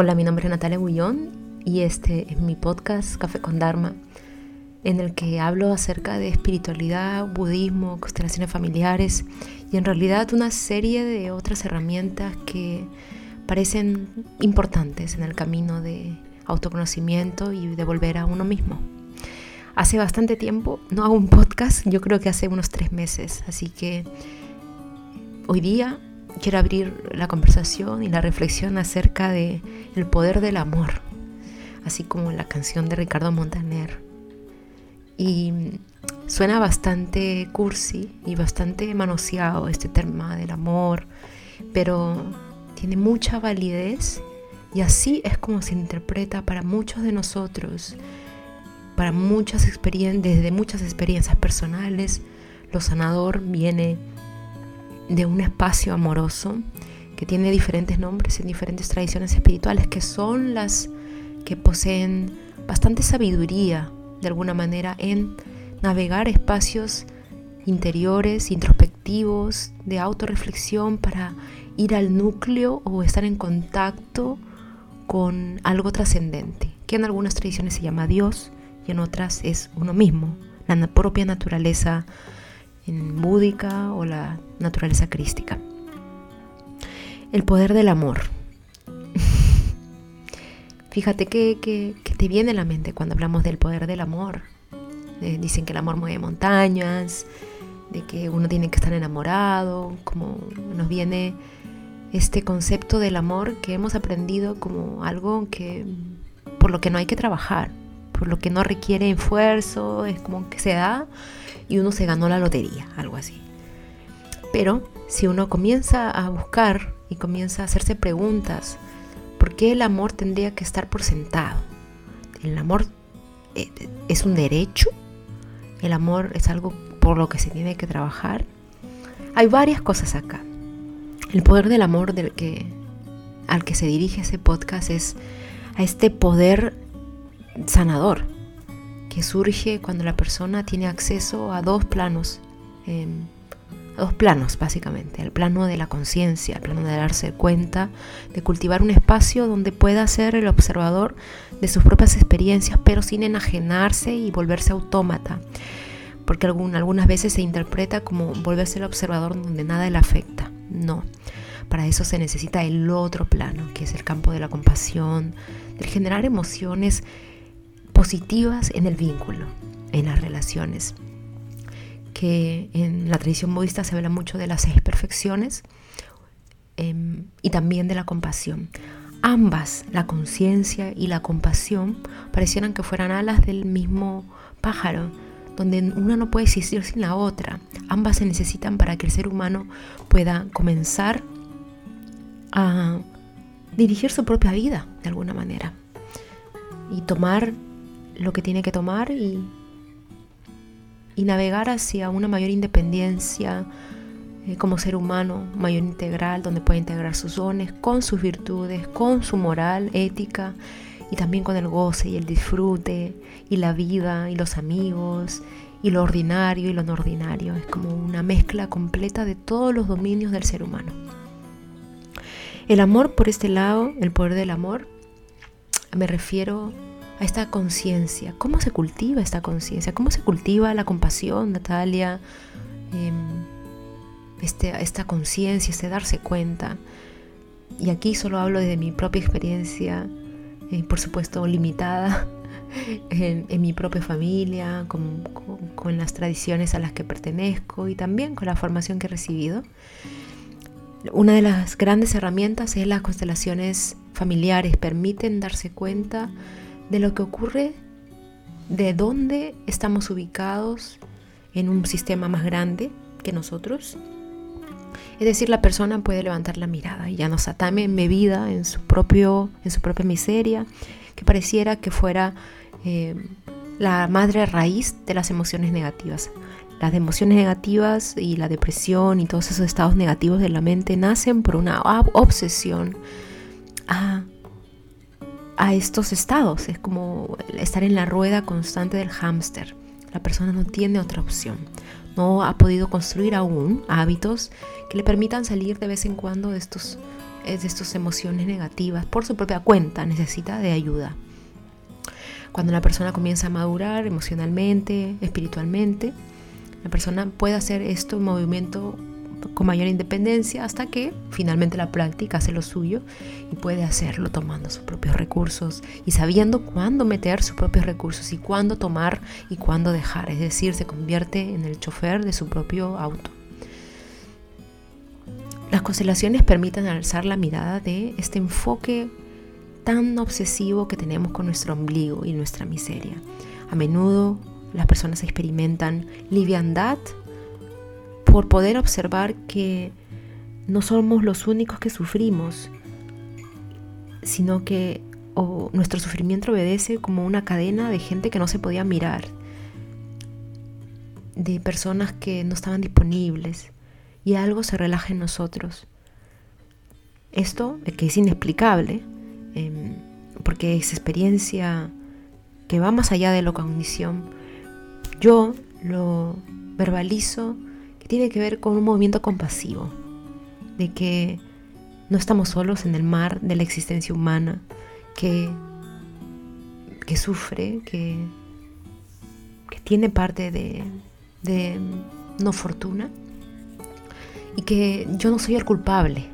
Hola, mi nombre es Natalia Bullón y este es mi podcast Café con Dharma, en el que hablo acerca de espiritualidad, budismo, constelaciones familiares y en realidad una serie de otras herramientas que parecen importantes en el camino de autoconocimiento y de volver a uno mismo. Hace bastante tiempo no hago un podcast, yo creo que hace unos tres meses, así que hoy día quiero abrir la conversación y la reflexión acerca de el poder del amor, así como la canción de Ricardo Montaner. Y suena bastante cursi y bastante manoseado este tema del amor, pero tiene mucha validez y así es como se interpreta para muchos de nosotros, para muchas experiencias, desde muchas experiencias personales, lo sanador viene de un espacio amoroso que tiene diferentes nombres en diferentes tradiciones espirituales, que son las que poseen bastante sabiduría, de alguna manera, en navegar espacios interiores, introspectivos, de autorreflexión para ir al núcleo o estar en contacto con algo trascendente, que en algunas tradiciones se llama Dios y en otras es uno mismo, la propia naturaleza en búdica o la naturaleza crística. El poder del amor. Fíjate que, te viene a la mente cuando hablamos del poder del amor. Eh, dicen que el amor mueve montañas, de que uno tiene que estar enamorado, como nos viene este concepto del amor que hemos aprendido como algo que por lo que no hay que trabajar, por lo que no requiere esfuerzo, es como que se da y uno se ganó la lotería, algo así. Pero si uno comienza a buscar y comienza a hacerse preguntas, ¿por qué el amor tendría que estar por sentado? ¿El amor eh, es un derecho? ¿El amor es algo por lo que se tiene que trabajar? Hay varias cosas acá. El poder del amor del que, al que se dirige ese podcast es a este poder sanador, que surge cuando la persona tiene acceso a dos planos, em, dos planos básicamente, el plano de la conciencia, el plano de darse cuenta, de cultivar un espacio donde pueda ser el observador de sus propias experiencias, pero sin enajenarse y volverse autómata, porque algunas veces se interpreta como volverse el observador donde nada le afecta. No, para eso se necesita el otro plano, que es el campo de la compasión, de generar emociones positivas en el vínculo, en las relaciones. Que en la tradición budista se habla mucho de las seis perfecciones em, y también de la compasión. Ambas, la conciencia y la compasión, parecieran que fueran alas del mismo pájaro, donde una no puede existir sin la otra. Ambas se necesitan para que el ser humano pueda comenzar a dirigir su propia vida de alguna manera y tomar lo que tiene que tomar y, y navegar hacia una mayor independencia eh, como ser humano, mayor integral, donde puede integrar sus dones con sus virtudes, con su moral, ética y también con el goce y el disfrute y la vida y los amigos y lo ordinario y lo no ordinario. Es como una mezcla completa de todos los dominios del ser humano. El amor por este lado, el poder del amor, me refiero a esta conciencia. ¿Cómo se cultiva esta conciencia? ¿Cómo se cultiva la compasión, Natalia? Em, este, esta conciencia, este darse cuenta. Y aquí solo hablo desde mi propia experiencia, eh, por supuesto limitada, en, mi propia familia, con, con las tradiciones a las que pertenezco y también con la formación que he recibido. Una de las grandes herramientas es las constelaciones familiares, permiten darse cuenta de lo que ocurre, de dónde estamos ubicados en un sistema más grande que nosotros. Es decir, la persona puede levantar la mirada y ya no se atame embebida en su, propio, en su propia miseria, que pareciera que fuera eh, la madre raíz de las emociones negativas. Las emociones negativas y la depresión y todos esos estados negativos de la mente nacen por una obsesión a a estos estados. Es como estar en la rueda constante del hámster. La persona no tiene otra opción. No ha podido construir aún hábitos que le permitan salir de vez en cuando de estos de estas emociones negativas por su propia cuenta, necesita de ayuda. Cuando la persona comienza a madurar emocionalmente, espiritualmente, la persona puede hacer esto en movimiento con mayor independencia hasta que finalmente la práctica hace lo suyo y puede hacerlo tomando sus propios recursos y sabiendo cuándo meter sus propios recursos y cuándo tomar y cuándo dejar. Es decir, se convierte en el chofer de su propio auto. Las constelaciones permiten alzar la mirada de este enfoque tan obsesivo que tenemos con nuestro ombligo y nuestra miseria. A menudo las personas experimentan liviandad por poder observar que no somos los únicos que sufrimos, sino que nuestro sufrimiento obedece como una cadena de gente que no se podía mirar, de personas que no estaban disponibles y algo se relaja en nosotros. Esto, que es inexplicable, em, porque es experiencia que va más allá de la cognición, yo lo verbalizo tiene que ver con un movimiento compasivo, de que no estamos solos en el mar de la existencia humana, que, que sufre, que, que tiene parte de, de no fortuna y que yo no soy el culpable.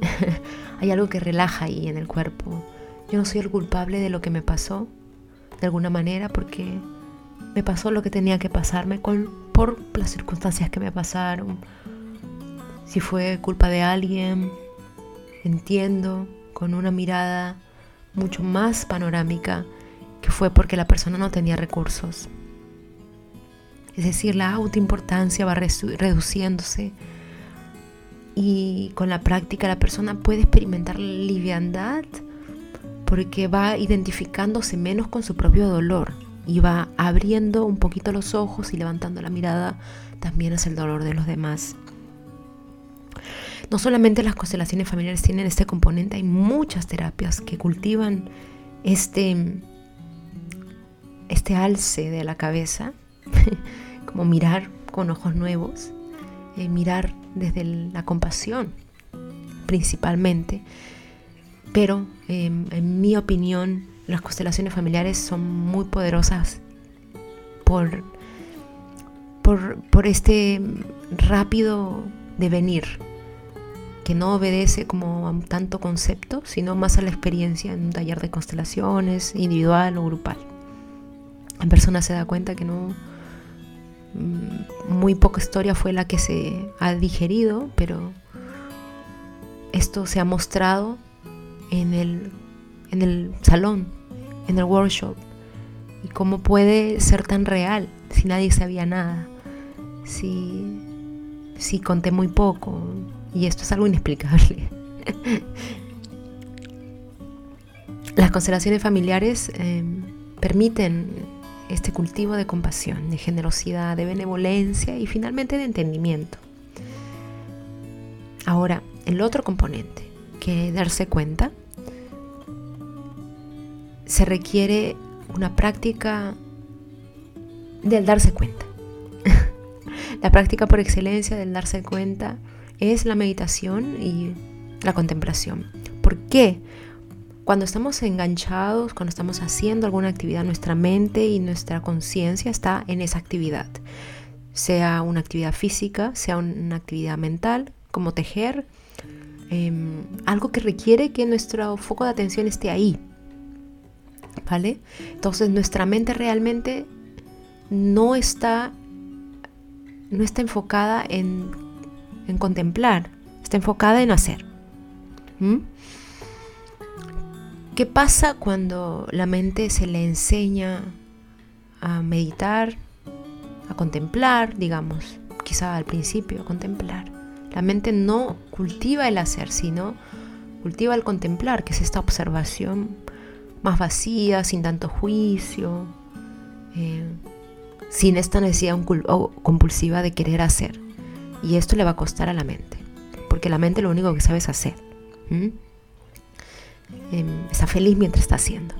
Hay algo que relaja ahí en el cuerpo. Yo no soy el culpable de lo que me pasó, de alguna manera, porque me pasó lo que tenía que pasarme con, por las circunstancias que me pasaron. Si fue culpa de alguien, entiendo con una mirada mucho más panorámica que fue porque la persona no tenía recursos. Es decir, la autoimportancia va reduciéndose y con la práctica la persona puede experimentar liviandad porque va identificándose menos con su propio dolor y va abriendo un poquito los ojos y levantando la mirada también hacia el dolor de los demás. No solamente las constelaciones familiares tienen este componente, hay muchas terapias que cultivan este, este alce de la cabeza, como mirar con ojos nuevos, eh, mirar desde la compasión principalmente. Pero em, en mi opinión, las constelaciones familiares son muy poderosas por, por, este rápido devenir que no obedece como a tanto concepto, sino más a la experiencia en un taller de constelaciones, individual o grupal. En persona se da cuenta que no mm, muy poca historia fue la que se ha digerido, pero esto se ha mostrado en el en el salón, en el workshop. Y cómo puede ser tan real si nadie sabía nada, si, si conté muy poco. Y esto es algo inexplicable. Las constelaciones familiares em, permiten este cultivo de compasión, de generosidad, de benevolencia y finalmente de entendimiento. Ahora, el otro componente, que darse cuenta se requiere una práctica del darse cuenta. la práctica por excelencia del darse cuenta es la meditación y la contemplación. ¿Por qué? Cuando estamos enganchados, cuando estamos haciendo alguna actividad, nuestra mente y nuestra conciencia está en esa actividad. Sea una actividad física, sea una actividad mental, como tejer, em, algo que requiere que nuestro foco de atención esté ahí, ¿vale? Entonces nuestra mente realmente no está, no está enfocada en, contemplar, está enfocada en hacer. ¿Qué pasa cuando la mente se le enseña a meditar, a contemplar, digamos, quizá al principio, a contemplar? La mente no cultiva el hacer, sino cultiva el contemplar, que es esta observación más vacía, sin tanto juicio, eh, sin esta necesidad compulsiva de querer hacer. Y esto le va a costar a la mente, porque la mente lo único que sabe es hacer. Em, está feliz mientras está haciendo.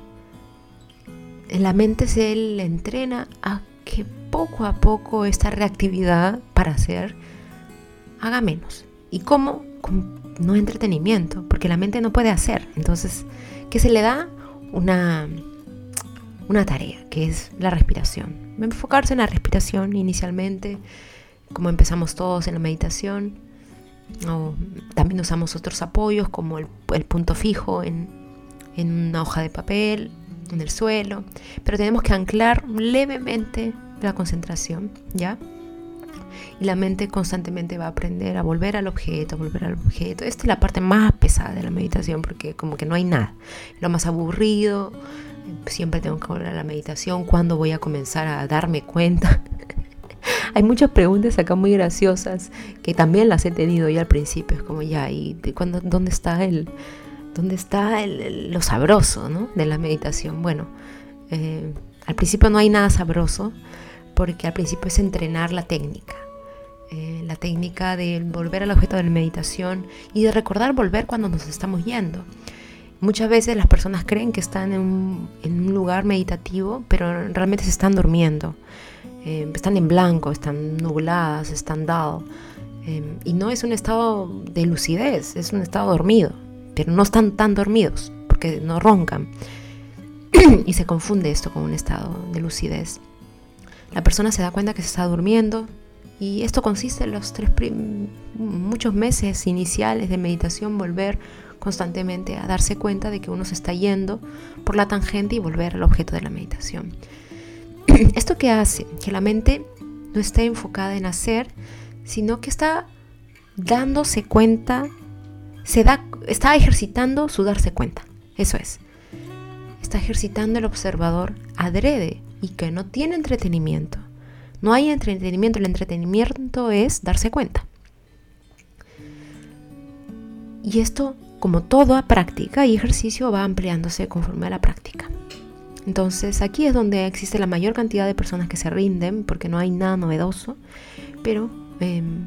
En la mente se le entrena a que poco a poco esta reactividad para hacer haga menos. ¿Y cómo? Con no entretenimiento, porque la mente no puede hacer. Entonces, ¿qué se le da? Una, una tarea, que es la respiración. Enfocarse en la respiración inicialmente, como empezamos todos en la meditación. También usamos otros apoyos como el, punto fijo en, en una hoja de papel, en el suelo, pero tenemos que anclar levemente la concentración, ¿ya? Y la mente constantemente va a aprender a volver al objeto, volver al objeto. Esta es la parte más pesada de la meditación porque como que no hay nada. Lo más aburrido, siempre tengo que volver a la meditación. ¿Cuándo voy a comenzar a darme cuenta? hay muchas preguntas acá muy graciosas que también las he tenido ya al principio. Es como ya, ¿y cuándo, dónde está el, dónde está lo sabroso ¿no? de la meditación? Bueno, eh, al principio no hay nada sabroso porque al principio es entrenar la técnica. Eh, la técnica de volver al objeto de la meditación y de recordar volver cuando nos estamos yendo. Muchas veces las personas creen que están en un, lugar meditativo, pero realmente se están durmiendo. Eh, están en blanco, están nubladas, están dados. Eh, y no es un estado de lucidez, es un estado dormido. Pero no están tan dormidos, porque no roncan. y se confunde esto con un estado de lucidez. La persona se da cuenta que se está durmiendo y esto consiste en los tres muchos meses iniciales de meditación volver constantemente a darse cuenta de que uno se está yendo por la tangente y volver al objeto de la meditación. ¿Esto qué hace? Que la mente no esté enfocada en hacer, sino que está dándose cuenta, se da, está ejercitando su darse cuenta. Eso es. Está ejercitando el observador adrede y que no tiene entretenimiento. No hay entretenimiento, el entretenimiento es darse cuenta. Y esto, como toda práctica y ejercicio, va ampliándose conforme a la práctica. Entonces aquí es donde existe la mayor cantidad de personas que se rinden porque no hay nada novedoso, pero em,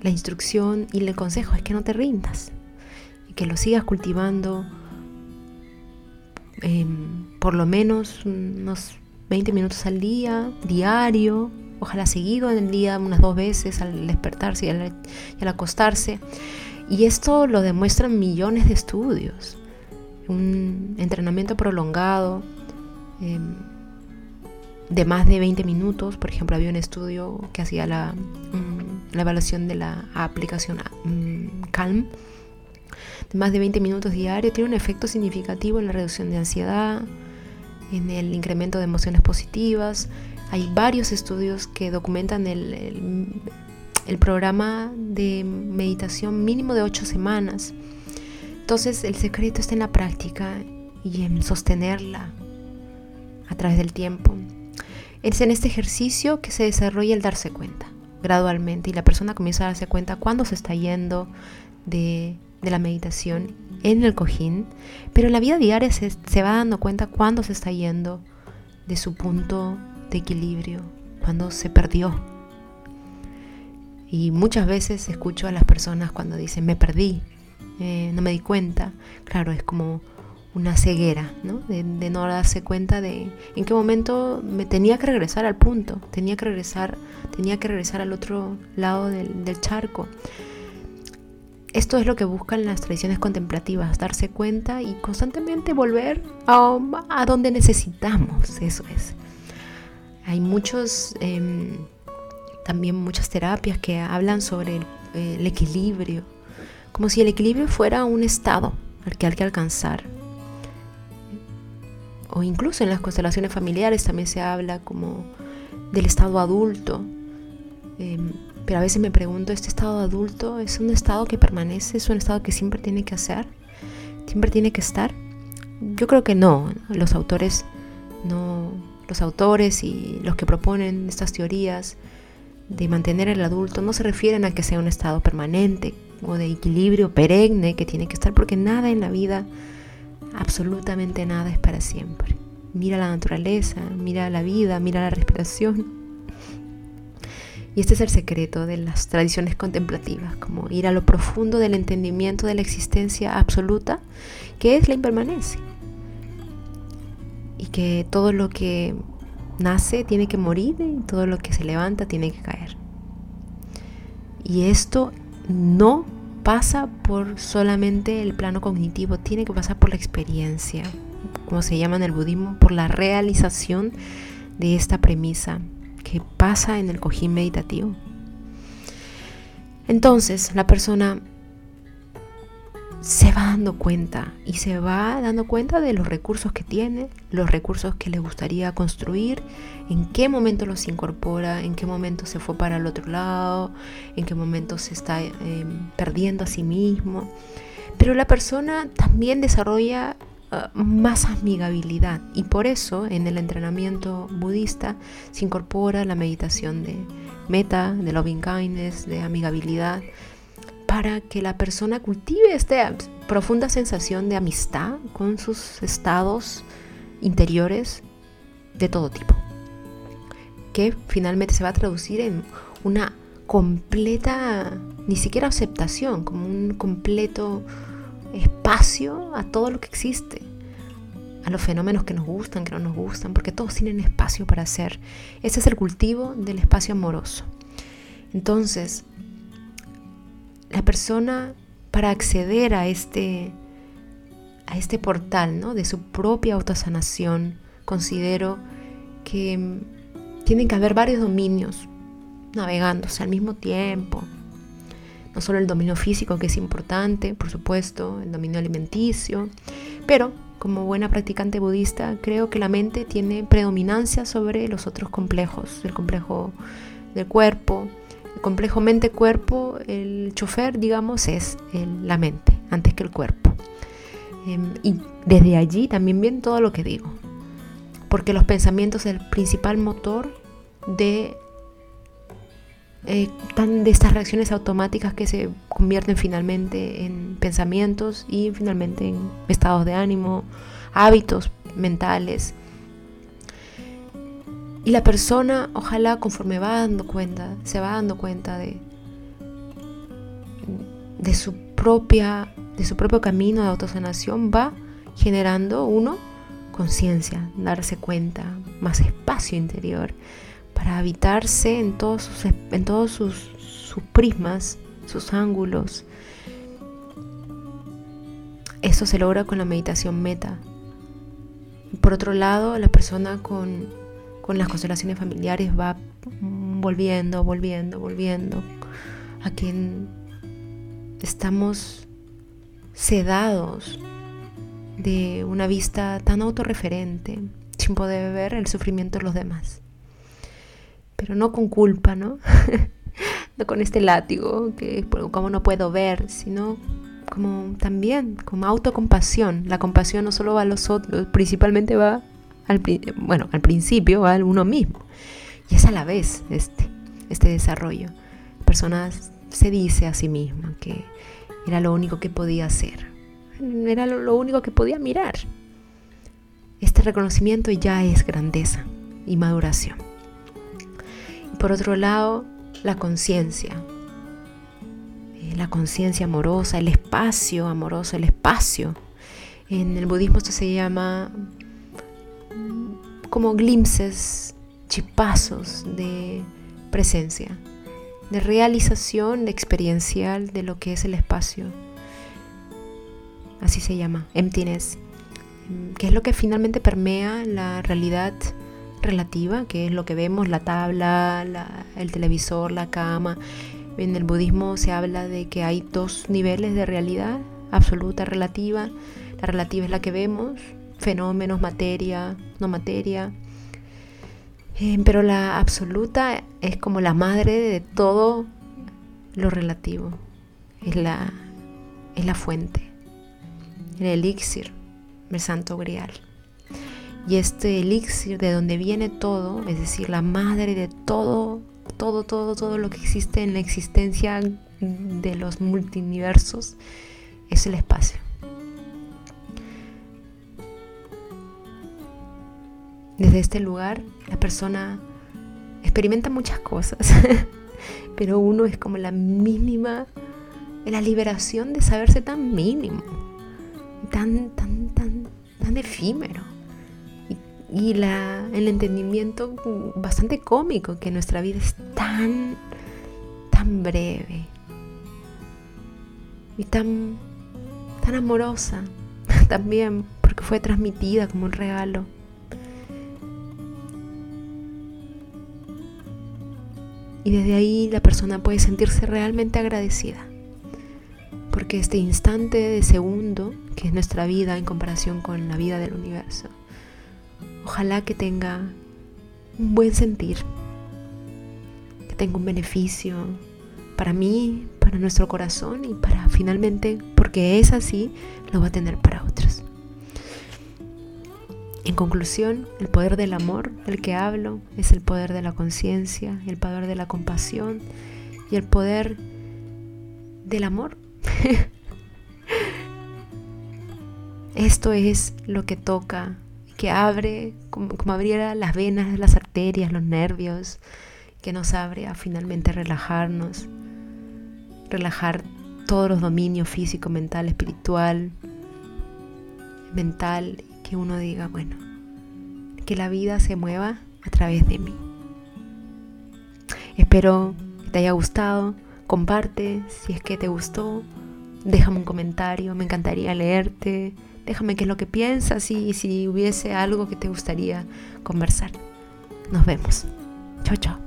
la instrucción y el consejo es que no te rindas y que lo sigas cultivando em, por lo menos unos 20 minutos al día, diario, ojalá seguido en el día unas dos veces al despertarse y al, acostarse. Y esto lo demuestran millones de estudios. Un entrenamiento prolongado em, de más de 20 minutos, por ejemplo, había un estudio que hacía la, mm, evaluación de la aplicación mm, Calm, de más de 20 minutos diarios, tiene un efecto significativo en la reducción de ansiedad, en el incremento de emociones positivas. Hay varios estudios que documentan el, programa de meditación mínimo de ocho semanas. Entonces el secreto está en la práctica y en sostenerla a través del tiempo. Es en este ejercicio que se desarrolla el darse cuenta gradualmente y la persona comienza a darse cuenta cuando se está yendo de, de la meditación en el cojín, pero en la vida diaria se, va dando cuenta cuando se está yendo de su punto de equilibrio, cuando se perdió. Y muchas veces escucho a las personas cuando dicen, me perdí, eh, no me di cuenta. Claro, es como una ceguera, ¿no? De, no darse cuenta de en qué momento me tenía que regresar al punto, tenía que regresar, tenía que regresar al otro lado del, del charco. Esto es lo que buscan las tradiciones contemplativas, darse cuenta y constantemente volver a, donde necesitamos, eso es. Hay muchos, em, también muchas terapias que hablan sobre el, equilibrio, como si el equilibrio fuera un estado al que hay que alcanzar. O incluso en las constelaciones familiares también se habla como del estado adulto. Em, pero a veces me pregunto, ¿este estado adulto es un estado que permanece? ¿Es un estado que siempre tiene que hacer? ¿Siempre tiene que estar? Yo creo que no. Los autores no los autores y los que proponen estas teorías de mantener el adulto no se refieren a que sea un estado permanente o de equilibrio perenne que tiene que estar porque nada en la vida, absolutamente nada es para siempre. Mira la naturaleza, mira la vida, mira la respiración. Y este es el secreto de las tradiciones contemplativas, como ir a lo profundo del entendimiento de la existencia absoluta, que es la impermanencia. Y que todo lo que nace tiene que morir y todo lo que se levanta tiene que caer. Y esto no pasa por solamente el plano cognitivo, tiene que pasar por la experiencia, como se llama en el budismo, por la realización de esta premisa que pasa en el cojín meditativo. Entonces la persona se va dando cuenta y se va dando cuenta de los recursos que tiene, los recursos que le gustaría construir, en qué momento los incorpora, en qué momento se fue para el otro lado, en qué momento se está em, perdiendo a sí mismo. Pero la persona también desarrolla ah, más amigabilidad. Y por eso en el entrenamiento budista se incorpora la meditación de meta, de loving kindness, de amigabilidad, para que la persona cultive esta profunda sensación de amistad con sus estados interiores de todo tipo, que finalmente se va a traducir en una completa, ni siquiera aceptación, como un completo espacio a todo lo que existe, a los fenómenos que nos gustan, que no nos gustan, porque todos tienen espacio para hacer. Ese es el cultivo del espacio amoroso. Entonces, la persona para acceder a este, a este portal ¿no? de su propia autosanación, considero que mm, tienen que haber varios dominios navegándose al mismo tiempo. No solo el dominio físico, que es importante, por supuesto, el dominio alimenticio, pero como buena practicante budista, creo que la mente tiene predominancia sobre los otros complejos, el complejo del cuerpo, complejo mente-cuerpo, el chofer, digamos, es la mente antes que el cuerpo. Em, y desde allí también viene todo lo que digo, porque los pensamientos es el principal motor de, eh, de estas reacciones automáticas que se convierten finalmente en pensamientos y finalmente en estados de ánimo, hábitos mentales. Y la persona, ojalá conforme va dando cuenta, se va dando cuenta de, de, su, propia, de su propio camino de autosanación, va generando, uno, conciencia, darse cuenta, más espacio interior, para habitarse en todos sus, en todos sus, sus prismas, sus ángulos. Eso se logra con la meditación meta. Por otro lado, la persona con con las constelaciones familiares va volviendo, volviendo, volviendo a quien estamos sedados de una vista tan autorreferente, sin poder ver el sufrimiento de los demás. Pero no con culpa, ¿no? no con este látigo, que como no puedo ver, sino como también, como autocompasión. La compasión no solo va a los otros, principalmente va al, bueno, al principio a uno mismo. Y es a la vez este, este desarrollo. La persona se dice a sí misma que era lo único que podía hacer, era lo, único que podía mirar. Este reconocimiento ya es grandeza y maduración. Por otro lado, la conciencia, eh, la conciencia amorosa, el espacio amoroso, el espacio. En el budismo esto se llama como glimpses, chipazos de presencia, de realización experiencial de lo que es el espacio. Así se llama, emptiness, que es lo que finalmente permea la realidad relativa, que es lo que vemos, la tabla, el televisor, la cama. En el budismo se habla de que hay dos niveles de realidad, absoluta, relativa. La relativa es la que vemos, fenómenos, materia, no materia. Eh, pero la absoluta es como la madre de todo lo relativo. Es la, es la fuente, el elixir, el santo grial. Y este elixir de donde viene todo, es decir, la madre de todo, todo, todo, todo lo que existe en la existencia de los multiversos, es el espacio. Desde este lugar la persona experimenta muchas cosas, pero uno es como la mínima, la liberación de saberse tan mínimo, tan, tan, tan, tan efímero. Y, la, el entendimiento bastante cómico que nuestra vida es tan, tan breve. y tan, tan amorosa también, porque fue transmitida como un regalo. Y desde ahí la persona puede sentirse realmente agradecida. Porque este instante de segundo, que es nuestra vida en comparación con la vida del universo, ojalá que tenga un buen sentir, que tenga un beneficio para mí, para nuestro corazón y para finalmente, porque es así, lo va a tener para otros. En conclusión, el poder del amor del que hablo es el poder de la conciencia, el poder de la compasión y el poder del amor. Esto es lo que toca, que abre, como, como, abriera las venas, las arterias, los nervios, que nos abre a finalmente relajarnos, relajar todos los dominios físico, mental, espiritual, mental que uno diga, bueno, que la vida se mueva a través de mí. Espero que te haya gustado, comparte si es que te gustó, déjame un comentario, me encantaría leerte, déjame qué es lo que piensas y si hubiese algo que te gustaría conversar. Nos vemos. Chao, chao.